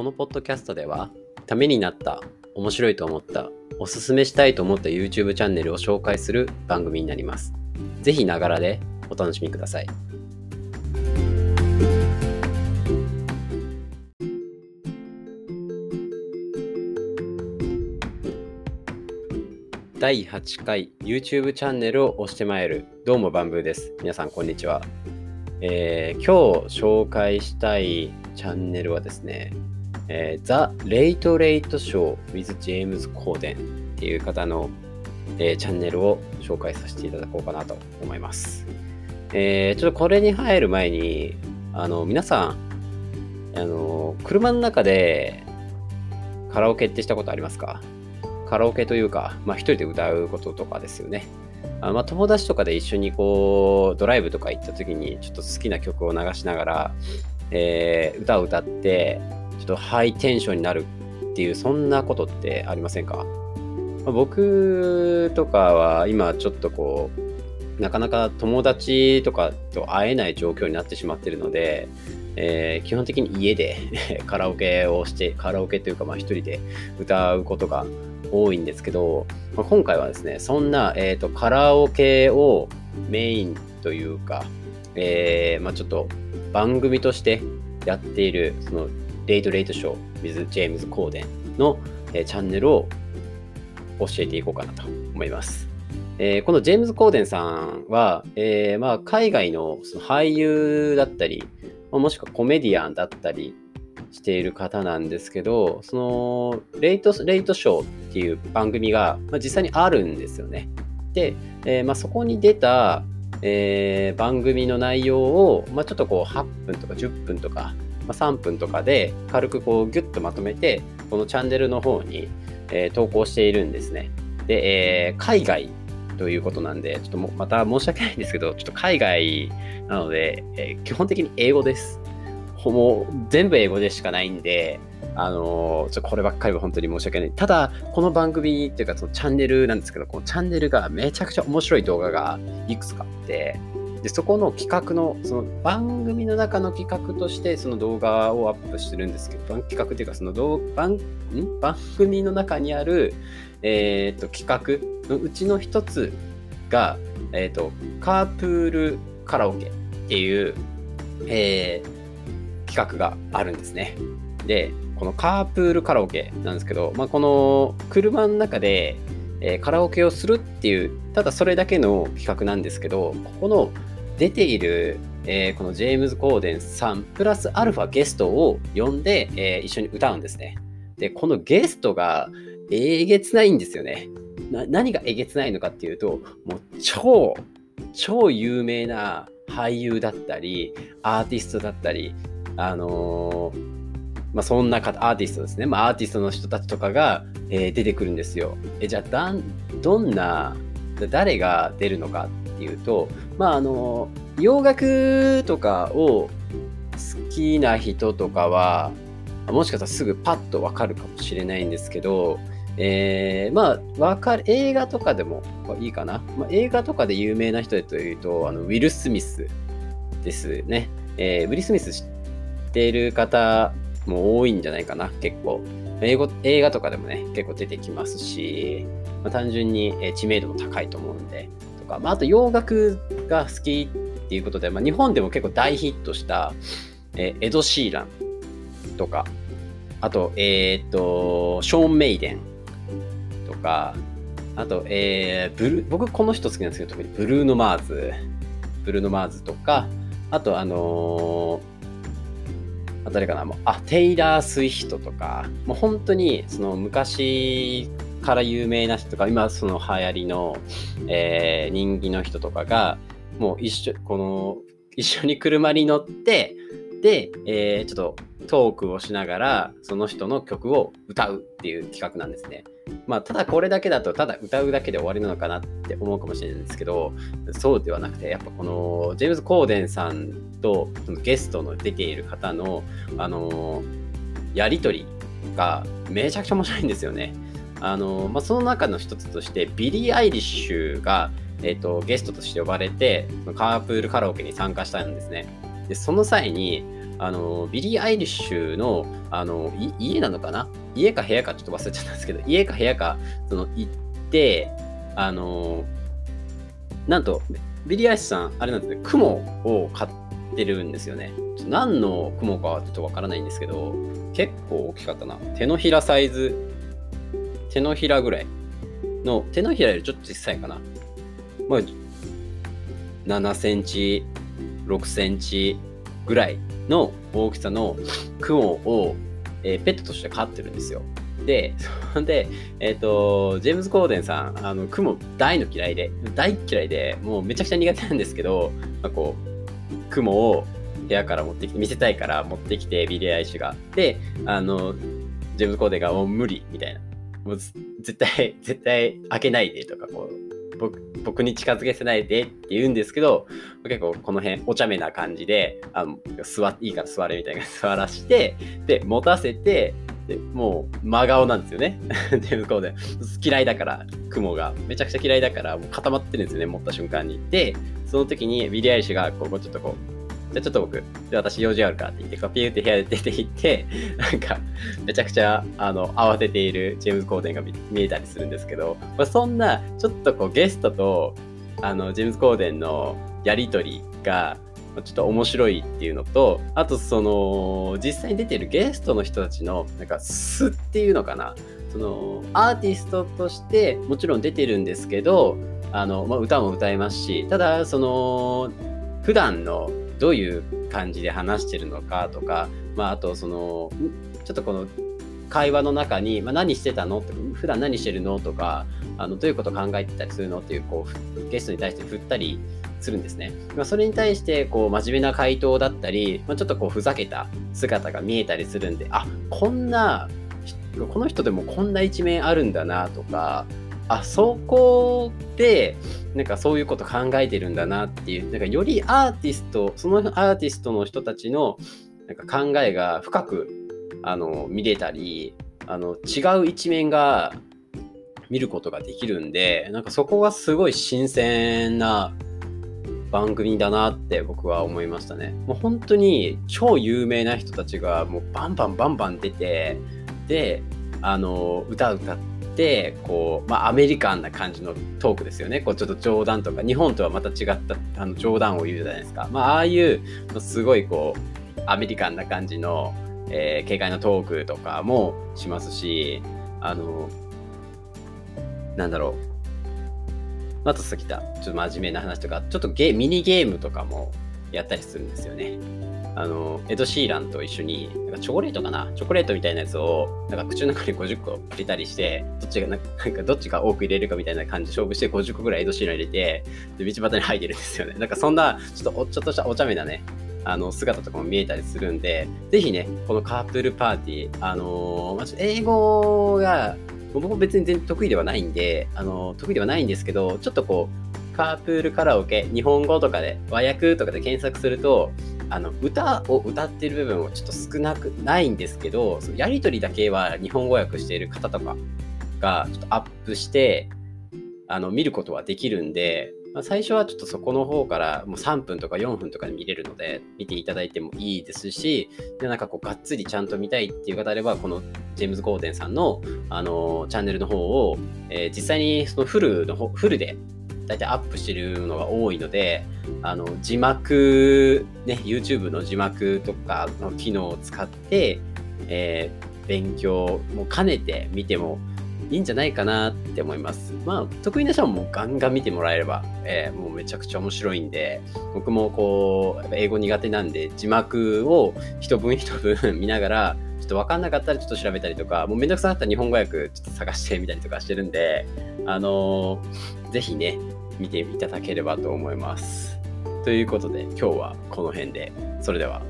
このポッドキャストでは、ためになった、面白いと思った、おすすめしたいと思った YouTube チャンネルを紹介する番組になります。ぜひながらでお楽しみください。第8回 YouTube チャンネルを押してまいるどうもバンブーです。皆さんこんにちは。えー、今日紹介したいチャンネルはですね、えー、The Late Late Show with James Corden っていう方の、えー、チャンネルを紹介させていただこうかなと思います。えー、ちょっとこれに入る前に、あの、皆さん、あの、車の中でカラオケってしたことありますか？カラオケというか、まあ一人で歌うこととかですよね。あまあ、友達とかで一緒にこうドライブとか行った時にちょっと好きな曲を流しながら、えー、歌を歌ってちょっとハイテンションになるっていうそんなことってありませんか、ま、僕とかは今ちょっとこうなかなか友達とかと会えない状況になってしまってるので、えー、基本的に家で カラオケをしてカラオケというかまあ一人で歌うことが多いんですけど、まあ、今回はですね、そんな、えーと、カラオケをメインというか、えーまあ、ちょっと番組としてやっている、そのレイトレイトショー with ジェームズ・コーデンの、えー、チャンネルを教えていこうかなと思います。えー、このジェームズ・コーデンさんは、えーまあ、海外のその俳優だったり、もしくはコメディアンだったり、している方なんですけど、そのレイト、レイトショーっていう番組が、まあ、実際にあるんですよね。で、えー、まあ、そこに出た、え、番組の内容を、まあ、ちょっとこう8分とか10分とか、ま、3分とかで軽くこうギュッとまとめて、このチャンネルの方に、え、投稿しているんですね。で、えー、海外ということなんで、ちょっともまた申し訳ないんですけど、ちょっと海外なので、えー、基本的に英語です。もう全部英語でしかないんで、あのー、ちょこればっかりは本当に申し訳ない。ただ、この番組っていうか、そのチャンネルなんですけど、このチャンネルがめちゃくちゃ面白い動画がいくつかあって、でそこの企画の、その番組の中の企画として、その動画をアップしてるんですけど、企画っていうか、その番ん？番組の中にある、えー、と企画のうちの一つが、えっ、と、カープールカラオケっていう、えー、企画があるんですね。で、このカープールカラオケなんですけど、まあ、この車の中で、え、カラオケをするっていう、ただそれだけの企画なんですけど、ここの出ている、えー、このジェームズ・コーデンさん、プラスアルファゲストを呼んで、えー、一緒に歌うんですね。で、このゲストがえげつないんですよね。何がえげつないのかっていうと、もう超、超有名な俳優だったり、アーティストだったり、あのー、まあ、そんな方、アーティストですね。まあ、アーティストの人たちとかが、えー、出てくるんですよ。え、じゃあだん、どんな、誰が出るのかっていうと、まあ、あの、洋楽とかを好きな人とかは、もしかしたらすぐパッとわかるかもしれないんですけど、えー、まあ、わかる、映画とかでもいいかな。まあ、映画とかで有名な人でというと、あのウィル・スミスですね。えー、ウィル・スミス知っている方も多いんじゃないかな、結構。英語映画とかでもね、結構出てきますし、まあ、単純に知名度も高いと思うんで、か、まあ、あと洋楽が好きっていうことで、まあ、日本でも結構大ヒットした、え、エド・シーランとか、あと、えー、と、ショーン・メイデンとか、あと、えー、ブル僕この人好きなんですけど、特にブルーノ・マーズ、ブルーノ・マーズとか、あと、あのあ誰かなもうあテイラー・スウィヒトとかもう本当にその昔から有名な人とか今その流行りの、えー、人気の人とかがもう一緒この一緒に車に乗ってで、えー、ちょっとトークをしながらその人の曲を歌うっていう企画なんですね。まあ、ただこれだけだと、ただ歌うだけで終わりなのかなって思うかもしれないんですけど、そうではなくて、やっぱこの、ジェームズ・コーデンさんと、そのゲストの出ている方の、あのやりとりがめちゃくちゃ面白いんですよね。あのまあ、その中の一つとして、ビリー・アイリッシュが、えーと、ゲストとして呼ばれて、カープールカラオケに参加したんですね。で、その際に、あの、ビリー・アイリッシュの、あの、家なのかな？家か部屋かちょっと忘れちゃったんですけど、家か部屋か、その、行って、あの、なんと、ビリー・アイリッシュさん、あれなんですね、蜘蛛を飼ってるんですよね。何の蜘蛛かはちょっとわからないんですけど、結構大きかったな。手のひらサイズ、手のひらぐらいの、手のひらよりちょっと小さいかな。まあ、7センチ、6センチぐらいの大きさの蜘蛛を、えー、ペットとして飼ってるんですよ。で、で、えっ、ー、と、ジェームズ・コーデンさん、あの、蜘蛛大の嫌いで、大嫌いで、もうめちゃくちゃ苦手なんですけど、まあ、こう、蜘蛛を部屋から持ってきて、見せたいから持ってきて、ビリー・アイリッシュが。で、あの、ジェームズ・コーデンがもう無理みたいな。もう絶対、絶対開けないでとか、こう、僕僕に近づけせないでって言うんですけど、結構この辺お茶目な感じで、あの座いいから座れみたいな 座らして、で、持たせて、でもう真顔なんですよね。で、向こうで。嫌いだから、雲が。めちゃくちゃ嫌いだから、もう固まってるんですよね、持った瞬間に。で、その時にビリ・アイシュが、こう、ちょっとこう、じゃあちょっと僕、で私用事あるからって言って、ピューって部屋で出て行って、なんか、めちゃくちゃ、あの、慌てているジェームズ・コーデンが見えたりするんですけど、まあ、そんな、ちょっとこう、ゲストと、あの、ジェームズ・コーデンのやりとりが、ちょっと面白いっていうのと、あとその、実際に出てるゲストの人たちの、なんか素っていうのかな。その、アーティストとしてもちろん出てるんですけど、あの、まあ、歌も歌えますし、ただ、その、普段のどういう感じで話してるのかとか、まあ、あとそのちょっとこの会話の中に、まあ、何してたの？って普段何してるの？とかあのどういうこと考えてたりするの？っていうこうゲストに対して振ったりするんですね。まあ、それに対してこう真面目な回答だったり、まあ、ちょっとこうふざけた姿が見えたりするんであこんなこの人でもこんな一面あるんだなとかあそこでなんかそういうこと考えてるんだなっていうなんかよりアーティストそのアーティストの人たちのなんか考えが深くあの見れたりあの違う一面が見ることができるんでなんかそこがすごい新鮮な番組だなって僕は思いましたね。もう本当に超有名な人たちがもうバンバンバンバン出てであの歌歌っててこう、まあ、アメリカンな感じのトークですよね。こうちょっと冗談とか日本とはまた違ったあの冗談を言うじゃないですか、まあ、ああいうすごいこうアメリカンな感じの、えー、軽快なトークとかもしますしあのなんだろう。あとさっき言ったちょっと真面目な話とかちょっとゲミニゲームとかもやったりするんですよね。あの、エド・シーランと一緒に、なんかチョコレートかな？チョコレートみたいなやつを、なんか口の中に50個入れたりして、どっちが、なんかどっちが多く入れるかみたいな感じで勝負して50個ぐらいエド・シーラン入れて、で、道端に入ってるんですよね。なんかそんな、ちょっとお、ちょっとしたお茶目なね、あの、姿とかも見えたりするんで、ぜひね、このカープルパーティー、あのー、英語が、僕も別に全然得意ではないんで、あのー、得意ではないんですけど、ちょっとこう、カープールカラオケ、日本語とかで、和訳とかで検索すると、あの歌を歌ってる部分はちょっと少なくないんですけどそのやり取りだけは日本語訳している方とかがちょっとアップしてあの見ることはできるんで、まあ、最初はちょっとそこの方からもう3分とか4分とかで見れるので見ていただいてもいいですしでなんかこうがっつりちゃんと見たいっていう方であればこのジェームズ・ゴーデンさんの、あのチャンネルの方を、えー、実際にそのフルのフルで大体アップしてるのが多いので、あの字幕、ね、YouTube の字幕とかの機能を使って、えー、勉強も兼ねて見てもいいんじゃないかなって思います。まあ、得意な人はもうガンガン見てもらえれば、えー、もうめちゃくちゃ面白いんで、僕もこう、英語苦手なんで、字幕を一文一文見ながら、ちょっと分かんなかったらちょっと調べたりとか、もうめんどくさかったら日本語訳ちょっと探してみたりとかしてるんで、あのー、ぜひね、見ていただければと思います。ということで今日はこの辺で。それでは。